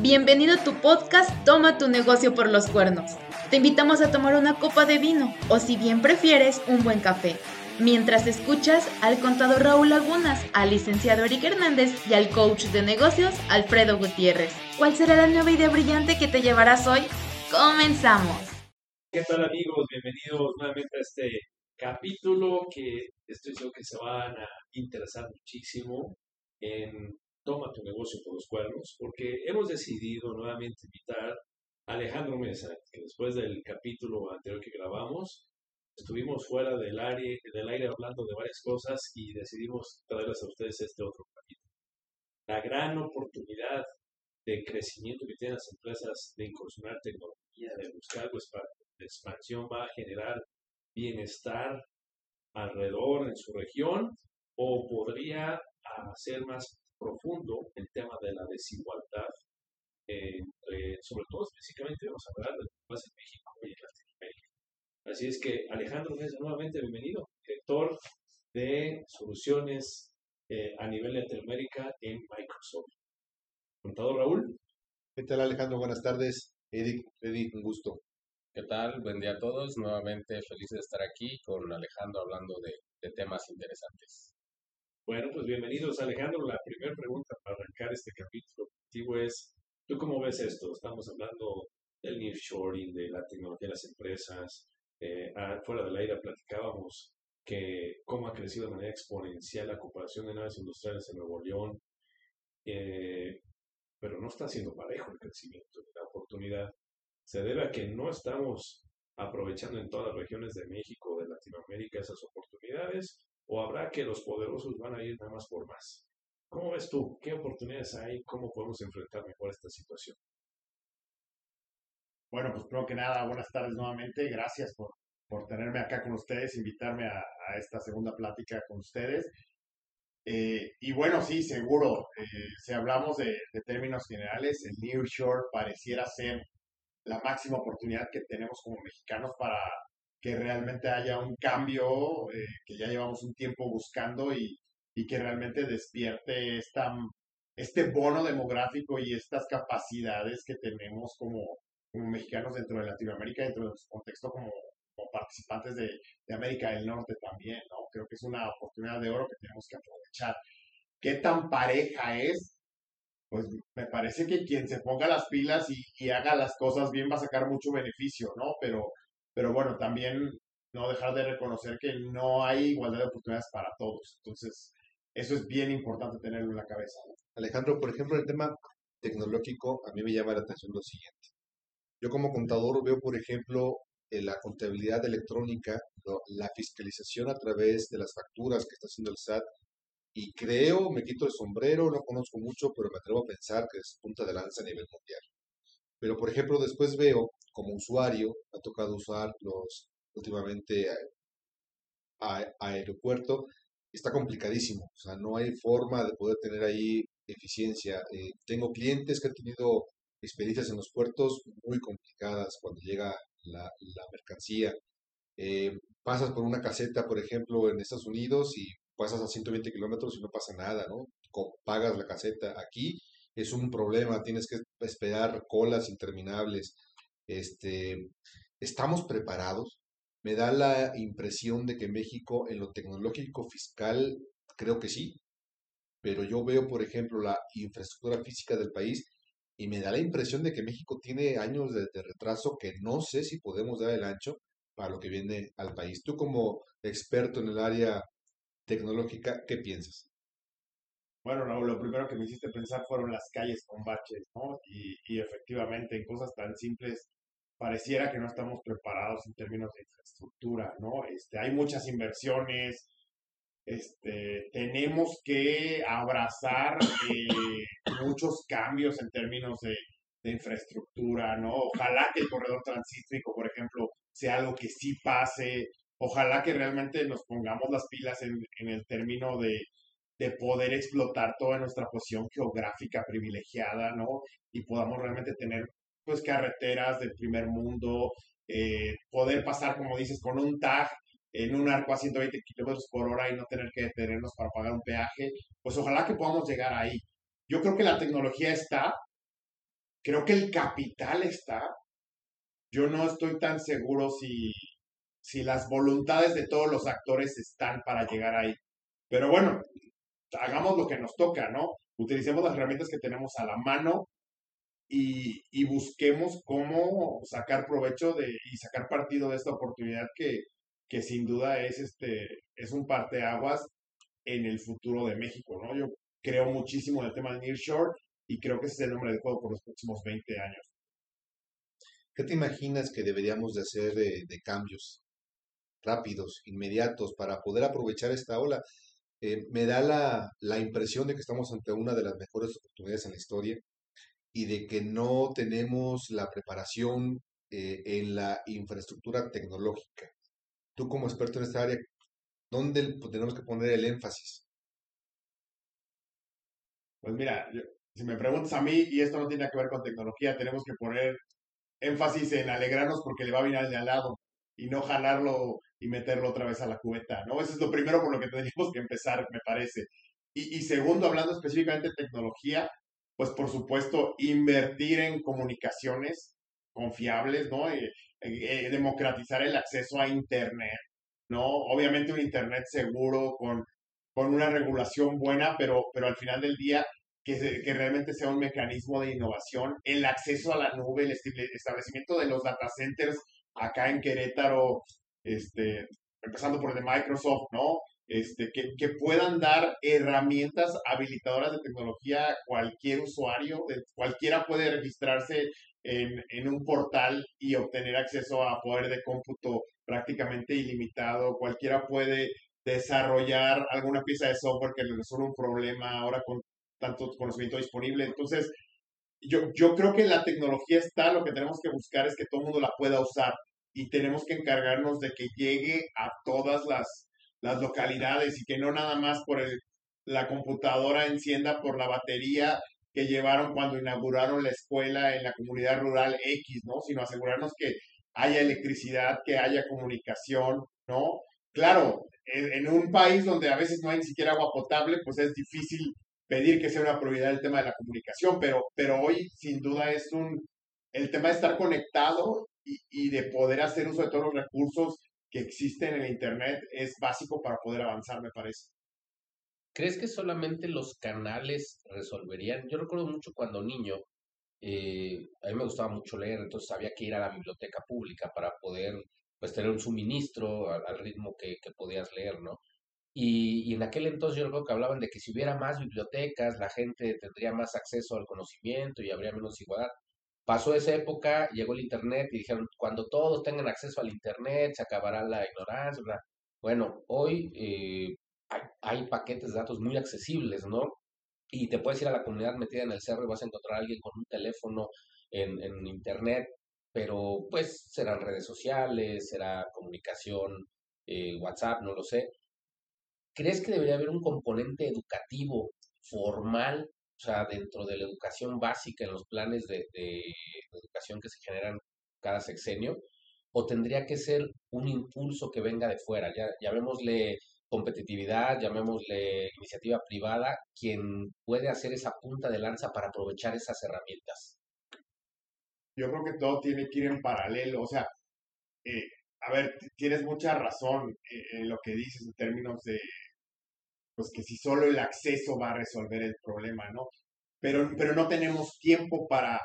Bienvenido a tu podcast Toma tu negocio por los cuernos. Te invitamos a tomar una copa de vino o si bien prefieres un buen café. Mientras escuchas al contador Raúl Lagunas, al licenciado Eric Hernández y al coach de negocios Alfredo Gutiérrez. ¿Cuál será la nueva idea brillante que te llevarás hoy? ¡Comenzamos! ¿Qué tal amigos? Bienvenidos nuevamente a este capítulo que estoy seguro que se van a interesar muchísimo en Toma tu negocio por los cuernos, porque hemos decidido nuevamente invitar a Alejandro Mesa, que después del capítulo anterior que grabamos, estuvimos fuera del aire, del aire hablando de varias cosas y decidimos traerles a ustedes este otro capítulo. La gran oportunidad de crecimiento que tienen las empresas de incursionar tecnología, de buscar de expansión va a generar bienestar alrededor en su región o podría hacer más profundo el tema de la desigualdad, entre, sobre todo específicamente vamos a hablar de lo que pasa en México y en Latinoamérica. Así es que Alejandro nuevamente bienvenido, director de soluciones eh, a nivel Latinoamérica en Microsoft. Contador Raúl. ¿Qué tal Alejandro? Buenas tardes. Edith, Edith, un gusto. ¿Qué tal? Buen día a todos. Nuevamente feliz de estar aquí con Alejandro hablando de temas interesantes. Bueno, pues bienvenidos Alejandro. La primera pregunta para arrancar este capítulo contigo es, ¿tú cómo ves esto? Estamos hablando del nearshoring, de la tecnología de las empresas. Eh, fuera del aire platicábamos que cómo ha crecido de manera exponencial la ocupación de naves industriales en Nuevo León, eh, pero no está siendo parejo el crecimiento, la oportunidad. Se debe a que no estamos aprovechando en todas las regiones de México, de Latinoamérica, esas oportunidades, o habrá que los poderosos van a ir nada más por más? ¿Cómo ves tú? ¿Qué oportunidades hay? ¿Cómo podemos enfrentar mejor esta situación? Bueno, pues primero que nada, buenas tardes nuevamente. Gracias por, por tenerme acá con ustedes, invitarme a, esta segunda plática con ustedes. Eh, y bueno, sí, seguro, eh, si hablamos de, términos generales, el Nearshore pareciera ser la máxima oportunidad que tenemos como mexicanos para que realmente haya un cambio eh, que ya llevamos un tiempo buscando y, y que realmente despierte esta, este bono demográfico y estas capacidades que tenemos como, como mexicanos dentro de Latinoamérica, dentro de nuestro contexto como, como participantes de, de, América del Norte también, ¿no? Creo que es una oportunidad de oro que tenemos que aprovechar. ¿Qué tan pareja es? Pues me parece que quien se ponga las pilas y, y haga las cosas bien va a sacar mucho beneficio, ¿no? Pero pero bueno, también no dejar de reconocer que no hay igualdad de oportunidades para todos. Entonces, eso es bien importante tenerlo en la cabeza. Alejandro, por ejemplo, el tema tecnológico, a mí me llama la atención lo siguiente. Yo como contador veo, por ejemplo, la contabilidad electrónica, la fiscalización a través de las facturas que está haciendo el SAT, y creo, me quito el sombrero, no conozco mucho, pero me atrevo a pensar que es punta de lanza a nivel mundial. Pero, por ejemplo, después veo como usuario, ha tocado usar los últimamente a, aeropuerto, está complicadísimo. O sea, no hay forma de poder tener ahí eficiencia. Eh, tengo clientes que han tenido experiencias en los puertos muy complicadas cuando llega la, mercancía. Eh, pasas por una caseta, por ejemplo, en Estados Unidos y pasas a 120 kilómetros y no pasa nada, ¿no? Pagas la caseta. Aquí es un problema, tienes que esperar colas interminables. Este, ¿Estamos preparados? Me da la impresión de que México en lo tecnológico fiscal, creo que sí, pero yo veo, por ejemplo, la infraestructura física del país y me da la impresión de que México tiene años de, retraso que no sé si podemos dar el ancho para lo que viene al país. Tú como experto en el área tecnológica, ¿qué piensas? Bueno, Raúl, lo primero que me hiciste pensar fueron las calles con baches, ¿no? Y, y efectivamente, en cosas tan simples, pareciera que no estamos preparados en términos de infraestructura, ¿no? Este, hay muchas inversiones, este, tenemos que abrazar eh, muchos cambios en términos de, de, infraestructura, ¿no? Ojalá que el corredor transísmico, por ejemplo, sea algo que sí pase, ojalá que realmente nos pongamos las pilas en, en el término de de poder explotar toda nuestra posición geográfica privilegiada, ¿no? Y podamos realmente tener, pues, carreteras del primer mundo, eh, poder pasar, como dices, con un tag en un arco a 120 kilómetros por hora y no tener que detenernos para pagar un peaje, pues ojalá que podamos llegar ahí. Yo creo que la tecnología está, creo que el capital está. Yo no estoy tan seguro si, si las voluntades de todos los actores están para llegar ahí. Pero bueno, hagamos lo que nos toca, ¿no? Utilicemos las herramientas que tenemos a la mano y, busquemos cómo sacar provecho de y sacar partido de esta oportunidad que, que sin duda es este es un parteaguas en el futuro de México, ¿no? Yo creo muchísimo en el tema de Nearshore y creo que ese es el nombre juego por los próximos 20 años. ¿Qué te imaginas que deberíamos de hacer de, de cambios rápidos, inmediatos, para poder aprovechar esta ola? Eh, me da la, la impresión de que estamos ante una de las mejores oportunidades en la historia y de que no tenemos la preparación eh, en la infraestructura tecnológica. Tú como experto en esta área, ¿dónde tenemos que poner el énfasis? Pues mira, yo- si me preguntas a mí, y esto no tiene que ver con tecnología, tenemos que poner énfasis en alegrarnos porque le va bien al de al lado y no jalarlo y meterlo otra vez a la cubeta, ¿no? Eso es lo primero por lo que tendríamos que empezar, me parece. Y, y segundo, hablando específicamente de tecnología, pues por supuesto, invertir en comunicaciones confiables, ¿no? Eh, eh, eh, democratizar el acceso a Internet, ¿no? Obviamente un Internet seguro, con, con una regulación buena, pero, pero al final del día que, que realmente sea un mecanismo de innovación, el acceso a la nube, el establecimiento de los data centers acá en Querétaro, este, empezando por el de Microsoft, ¿no? Este, que, que puedan dar herramientas habilitadoras de tecnología a cualquier usuario, cualquiera puede registrarse en, en un portal y obtener acceso a poder de cómputo prácticamente ilimitado, cualquiera puede desarrollar alguna pieza de software que le resuelva un problema ahora con tanto conocimiento disponible. Entonces, yo, yo creo que la tecnología está, lo que tenemos que buscar es que todo el mundo la pueda usar y tenemos que encargarnos de que llegue a todas las, las localidades y que no nada más por el, la computadora encienda por la batería que llevaron cuando inauguraron la escuela en la comunidad rural X, ¿no? Sino asegurarnos que haya electricidad, que haya comunicación, ¿no? Claro, en, un país donde a veces no hay ni siquiera agua potable, pues es difícil pedir que sea una prioridad el tema de la comunicación, pero, pero hoy sin duda es un, el tema de estar conectado y de poder hacer uso de todos los recursos que existen en el Internet es básico para poder avanzar, me parece. ¿Crees que solamente los canales resolverían? Yo recuerdo mucho cuando niño, eh, a mí me gustaba mucho leer, entonces había que ir a la biblioteca pública para poder pues tener un suministro al, ritmo que, podías leer, ¿no? Y, y en aquel entonces yo recuerdo que hablaban de que si hubiera más bibliotecas, la gente tendría más acceso al conocimiento y habría menos igualdad. Pasó esa época, llegó el Internet y dijeron, cuando todos tengan acceso al Internet, se acabará la ignorancia. Bueno, hoy eh, hay, paquetes de datos muy accesibles, ¿no? Y te puedes ir a la comunidad metida en el cerro y vas a encontrar a alguien con un teléfono en, en Internet, pero pues serán redes sociales, será comunicación, eh, WhatsApp, no lo sé. ¿Crees que debería haber un componente educativo formal, o sea, dentro de la educación básica en los planes de, de educación que se generan cada sexenio? ¿O tendría que ser un impulso que venga de fuera? Ya, llamémosle competitividad, llamémosle iniciativa privada, quien puede hacer esa punta de lanza para aprovechar esas herramientas. Yo creo que todo tiene que ir en paralelo, o sea, eh, a ver, tienes mucha razón eh, en lo que dices en términos de, pues que si solo el acceso va a resolver el problema, ¿no? Pero, pero no tenemos tiempo para,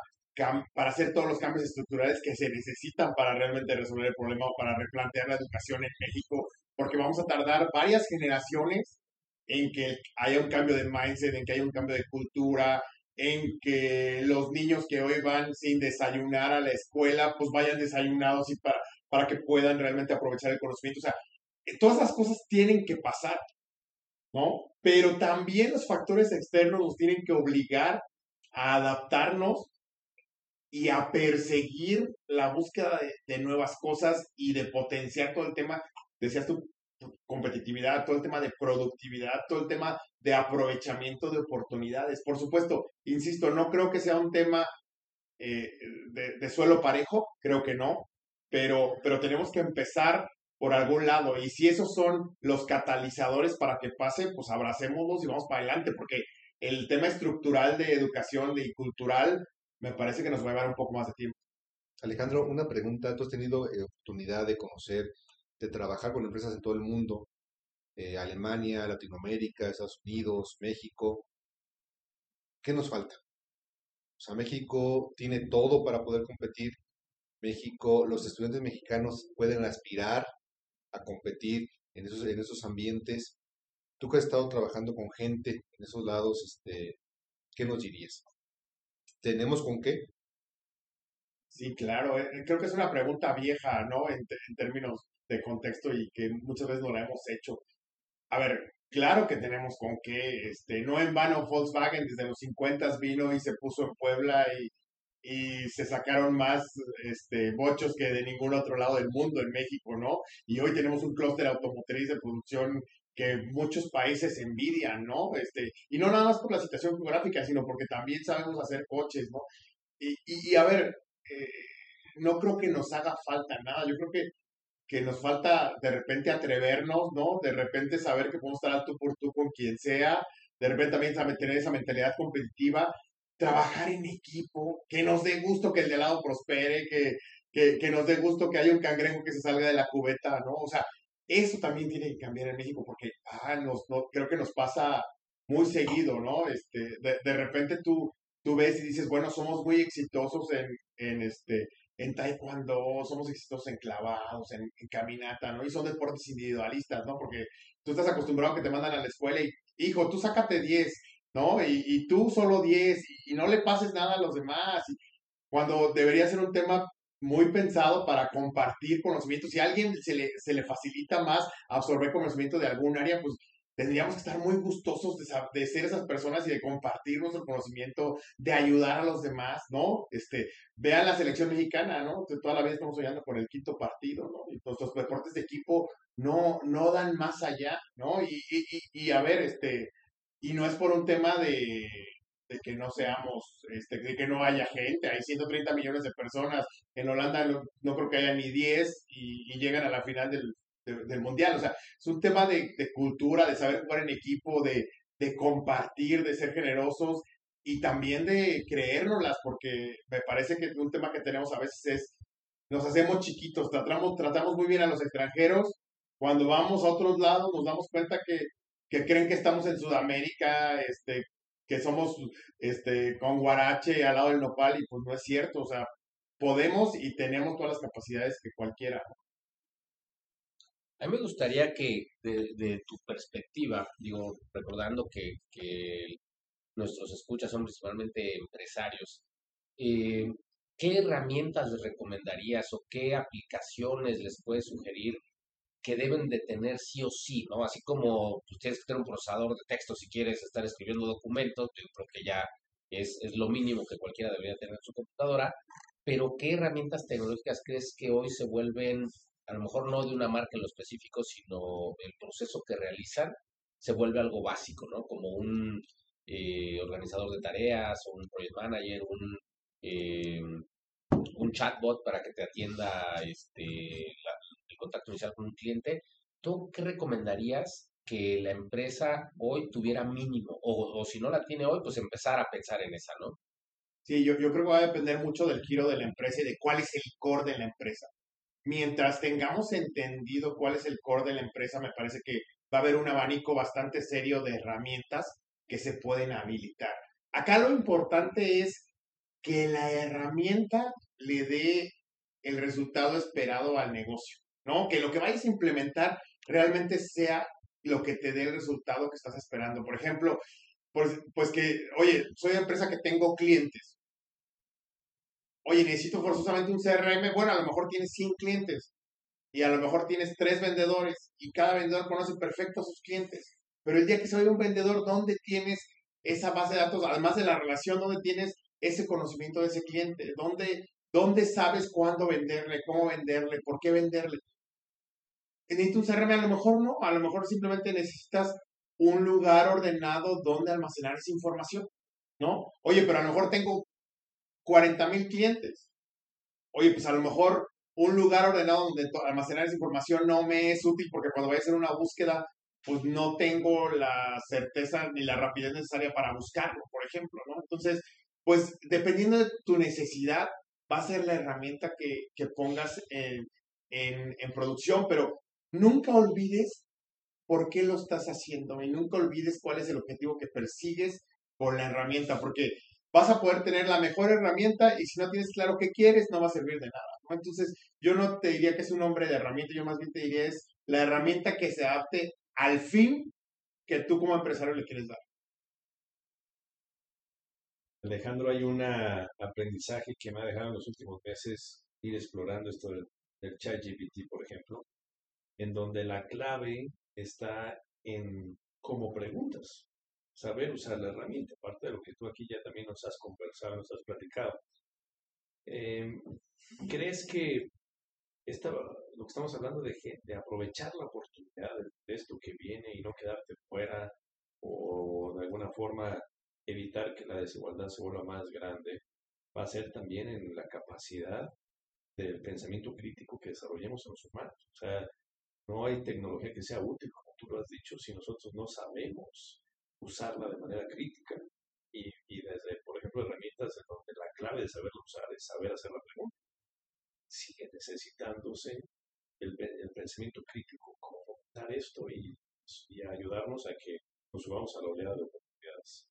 para hacer todos los cambios estructurales que se necesitan para realmente resolver el problema o para replantear la educación en México, porque vamos a tardar varias generaciones en que haya un cambio de mindset, en que haya un cambio de cultura, en que los niños que hoy van sin desayunar a la escuela, pues vayan desayunados y para, para que puedan realmente aprovechar el conocimiento. O sea, todas esas cosas tienen que pasar, ¿no? Pero también los factores externos nos tienen que obligar a adaptarnos y a perseguir la búsqueda de, nuevas cosas y de potenciar todo el tema, decías tú, competitividad, todo el tema de productividad, todo el tema de aprovechamiento de oportunidades. Por supuesto, insisto, no creo que sea un tema eh, de, de suelo parejo, creo que no, pero, pero tenemos que empezar por algún lado. Y si esos son los catalizadores para que pase, pues abracémoslos y vamos para adelante, porque el tema estructural de educación y cultural me parece que nos va a llevar un poco más de tiempo. Alejandro, una pregunta. Tú has tenido eh, oportunidad de conocer, de trabajar con empresas en todo el mundo, eh, Alemania, Latinoamérica, Estados Unidos, México. ¿Qué nos falta? O sea, México tiene todo para poder competir. México, los estudiantes mexicanos pueden aspirar a competir en esos, en esos ambientes. Tú que has estado trabajando con gente en esos lados, este, ¿qué nos dirías? ¿Tenemos con qué? Sí, claro. eh, Creo que es una pregunta vieja, ¿no? En, en términos de contexto y que muchas veces no la hemos hecho. A ver, claro que tenemos con qué. Este, no en vano Volkswagen desde los 50 vino y se puso en Puebla y, y se sacaron más este, bochos que de ningún otro lado del mundo en México, ¿no? Y hoy tenemos un clúster automotriz de producción que muchos países envidian, ¿no? Este, y no nada más por la situación geográfica, sino porque también sabemos hacer coches, ¿no? Y, y, a ver, eh, no creo que nos haga falta nada. Yo creo que, que nos falta de repente atrevernos, ¿no? De repente saber que podemos estar al tú por tú con quien sea, de repente también tener esa mentalidad competitiva, trabajar en equipo, que nos dé gusto que el de lado prospere, que, que, nos dé gusto que haya un cangrejo que se salga de la cubeta, ¿no? O sea, eso también tiene que cambiar en México porque ah, nos, no, creo que nos pasa muy seguido, ¿no? Este, de, de repente tú, tú ves y dices, bueno, somos muy exitosos en, en este, en taekwondo, somos exitosos en clavados, en caminata, ¿no? Y son deportes individualistas, ¿no? Porque tú estás acostumbrado a que te mandan a la escuela y, hijo, tú sácate 10, ¿no? Y, y tú solo 10 y, y no le pases nada a los demás. Cuando debería ser un tema muy pensado para compartir conocimientos. Si a alguien se le, se le facilita más absorber conocimiento de algún área, pues tendríamos que estar muy gustosos de, ser esas personas y de compartir nuestro conocimiento, de ayudar a los demás, ¿no? Este, vean la selección mexicana, ¿no? Toda la vida estamos soñando por el quinto partido, ¿no? Y nuestros deportes de equipo no, no dan más allá, ¿no? Y, y, y a ver, este, y no es por un tema de, de que no seamos, este, de que no haya gente, hay 130 millones de personas, en Holanda no, no creo que haya ni 10 y, y llegan a la final del, de- del mundial, o sea, es un tema de, de cultura, de saber jugar en equipo, de, de compartir, de ser generosos y también de creérnoslas, porque me parece que un tema que tenemos a veces es, nos hacemos chiquitos, tratamos, tratamos muy bien a los extranjeros, cuando vamos a otros lados nos damos cuenta que, que creen que estamos en Sudamérica, este, que somos este, con Guarache al lado del nopal y pues no es cierto, o sea, podemos y tenemos todas las capacidades que cualquiera. A mí me gustaría que, de, tu perspectiva, digo, recordando que, que nuestros escuchas son principalmente empresarios, eh, ¿qué herramientas les recomendarías o qué aplicaciones les puedes sugerir que deben de tener sí o sí, ¿no? Así como pues, tienes que tener un procesador de texto si quieres estar escribiendo documentos, yo creo que ya es, es lo mínimo que cualquiera debería tener en su computadora, pero ¿qué herramientas tecnológicas crees que hoy se vuelven, a lo mejor no de una marca en lo específico, sino el proceso que realizan, se vuelve algo básico, ¿no? Como un eh, organizador de tareas, un project manager, un, eh, un chatbot para que te atienda este, inicial con un cliente. ¿Tú qué recomendarías que la empresa hoy tuviera mínimo? O, o si no la tiene hoy, pues empezar a pensar en esa, ¿no? Sí, yo, yo creo que va a depender mucho del giro de la empresa y de cuál es el core de la empresa. Mientras tengamos entendido cuál es el core de la empresa, me parece que va a haber un abanico bastante serio de herramientas que se pueden habilitar. Acá lo importante es que la herramienta le dé el resultado esperado al negocio, ¿no? Que lo que vayas a implementar realmente sea lo que te dé el resultado que estás esperando. Por ejemplo, pues, pues que, oye, soy empresa que tengo clientes. Oye, necesito forzosamente un CRM. Bueno, a lo mejor tienes 100 clientes y a lo mejor tienes tres vendedores y cada vendedor conoce perfecto a sus clientes. Pero el día que vaya un vendedor, ¿dónde tienes esa base de datos? Además de la relación, ¿dónde tienes ese conocimiento de ese cliente? ¿Dónde, dónde sabes cuándo venderle, cómo venderle, por qué venderle? ¿Necesitas un CRM? A lo mejor no, a lo mejor simplemente necesitas un lugar ordenado donde almacenar esa información, ¿no? Oye, pero a lo mejor tengo 40 mil clientes. Oye, pues a lo mejor un lugar ordenado donde almacenar esa información no me es útil porque cuando voy a hacer una búsqueda, pues no tengo la certeza ni la rapidez necesaria para buscarlo, por ejemplo, ¿no? Entonces, pues dependiendo de tu necesidad, va a ser la herramienta que, que pongas en, en, en producción, pero nunca olvides por qué lo estás haciendo y nunca olvides cuál es el objetivo que persigues con la herramienta, porque vas a poder tener la mejor herramienta y si no tienes claro qué quieres, no va a servir de nada. Entonces, yo no te diría que es un hombre de herramienta, yo más bien te diría es la herramienta que se adapte al fin que tú como empresario le quieres dar. Alejandro, hay un aprendizaje que me ha dejado en los últimos meses ir explorando esto del, del chat GPT, por ejemplo, en donde la clave está en cómo preguntas, saber usar la herramienta, parte de lo que tú aquí ya también nos has conversado, nos has platicado. Em, ¿Crees que esta, lo que estamos hablando de, de aprovechar la oportunidad de, de, esto que viene y no quedarte fuera o de alguna forma evitar que la desigualdad se vuelva más grande, va a ser también en la capacidad del pensamiento crítico que desarrollemos en los humanos. O sea, no hay tecnología que sea útil, como tú lo has dicho, si nosotros no sabemos usarla de manera crítica. Y, y desde, por ejemplo, herramientas en donde la clave de saberlo usar es saber hacer la pregunta. Sigue necesitándose el, el pensamiento crítico como dar esto y, y ayudarnos a que nos subamos a la oleada de oportunidades.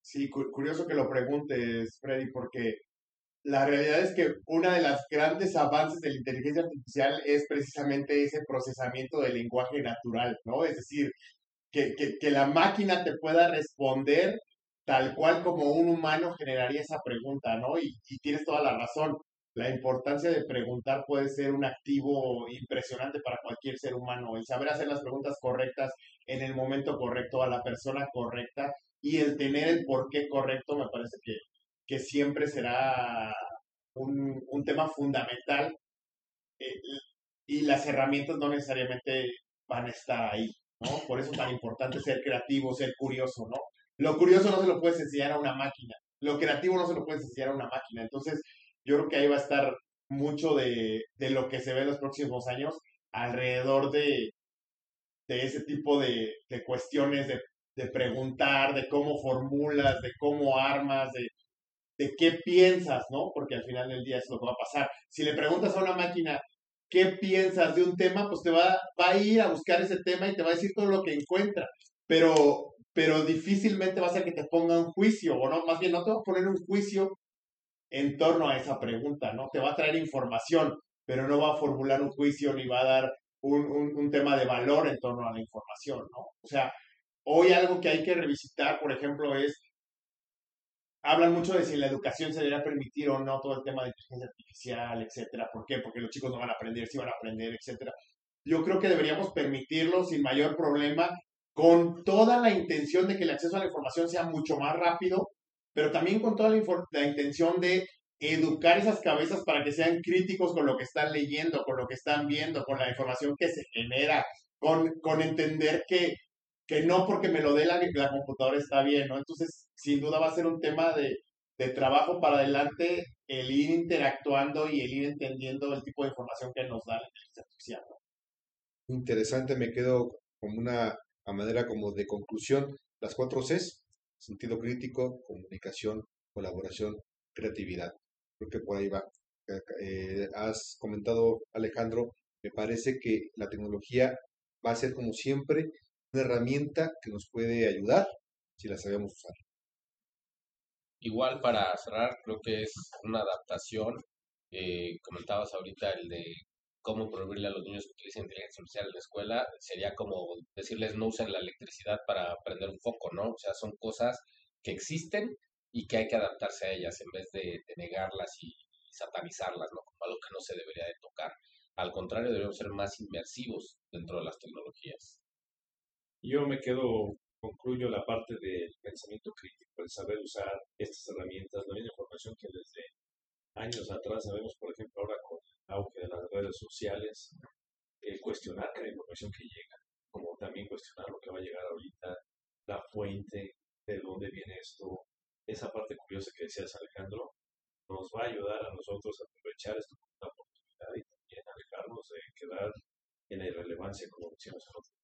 Sí, curioso que lo preguntes, Freddy, porque la realidad es que una de las grandes avances de la inteligencia artificial es precisamente ese procesamiento del lenguaje natural, ¿no? Es decir, que, que, la máquina te pueda responder tal cual como un humano generaría esa pregunta, ¿no? Y, y, tienes toda la razón. La importancia de preguntar puede ser un activo impresionante para cualquier ser humano. El saber hacer las preguntas correctas en el momento correcto a la persona correcta y el tener el porqué correcto me parece que, que siempre será un, un tema fundamental eh, y las herramientas no necesariamente van a estar ahí, ¿no? Por eso es tan importante ser creativo, ser curioso, ¿no? Lo curioso no se lo puedes enseñar a una máquina, lo creativo no se lo puedes enseñar a una máquina. Entonces, yo creo que ahí va a estar mucho de, de lo que se ve en los próximos años alrededor de, de ese tipo de, de cuestiones de, de, preguntar, de cómo formulas, de cómo armas, de, de qué piensas, ¿no? Porque al final del día es lo va a pasar. Si le preguntas a una máquina qué piensas de un tema, pues te va, va a ir a buscar ese tema y te va a decir todo lo que encuentra. Pero, pero difícilmente va a ser que te ponga un juicio, o no, más bien no te va a poner un juicio en torno a esa pregunta, ¿no? Te va a traer información, pero no va a formular un juicio ni va a dar un, un, un tema de valor en torno a la información, ¿no? O sea, hoy algo que hay que revisitar, por ejemplo, es hablan mucho de si la educación se debería permitir o no todo el tema de inteligencia artificial, etcétera. ¿Por qué? Porque los chicos no van a aprender, si van a aprender, etcétera. Yo creo que deberíamos permitirlo sin mayor problema, con toda la intención de que el acceso a la información sea mucho más rápido, pero también con toda la, la intención de educar esas cabezas para que sean críticos con lo que están leyendo, con lo que están viendo, con la información que se genera, con, con entender que que no porque me lo dé la, la computadora está bien, ¿no? Entonces, sin duda va a ser un tema de, trabajo para adelante el ir interactuando y el ir entendiendo el tipo de información que nos da la inteligencia artificial. Interesante, me quedo como una a manera como de conclusión, las cuatro Cs, sentido crítico, comunicación, colaboración, creatividad. Creo que por ahí va. Eh, has comentado, Alejandro, me parece que la tecnología va a ser como siempre una herramienta que nos puede ayudar si la sabemos usar. Igual para cerrar, creo que es una adaptación. Eh, comentabas ahorita el de cómo prohibirle a los niños que utilicen inteligencia artificial en la escuela. Sería como decirles no usen la electricidad para prender un foco, ¿no? O sea, son cosas que existen y que hay que adaptarse a ellas en vez de, negarlas y, y satanizarlas, ¿no? Como algo que no se debería de tocar. Al contrario, debemos ser más inmersivos dentro de las tecnologías. Yo me quedo, concluyo la parte del pensamiento crítico, el saber usar estas herramientas, la misma información que desde años atrás sabemos, por ejemplo, ahora con el auge de las redes sociales, el cuestionar cada información que llega, como también cuestionar lo que va a llegar ahorita, la fuente, de dónde viene esto, esa parte curiosa que decías Alejandro, nos va a ayudar a nosotros a aprovechar esto como una oportunidad y también alejarnos de quedar en la irrelevancia, como decíamos en otro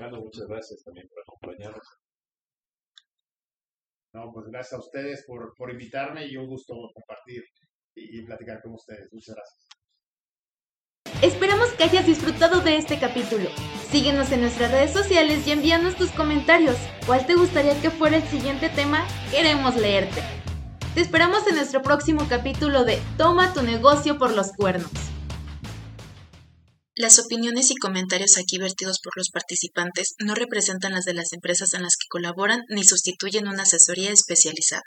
Muchas gracias también por acompañarnos. No, pues gracias a ustedes por, por invitarme y un gusto compartir y platicar con ustedes. Muchas gracias. Esperamos que hayas disfrutado de este capítulo. Síguenos en nuestras redes sociales y envíanos tus comentarios. ¿Cuál te gustaría que fuera el siguiente tema? Queremos leerte. Te esperamos en nuestro próximo capítulo de Toma tu negocio por los cuernos. Las opiniones y comentarios aquí vertidos por los participantes no representan las de las empresas en las que colaboran ni sustituyen una asesoría especializada.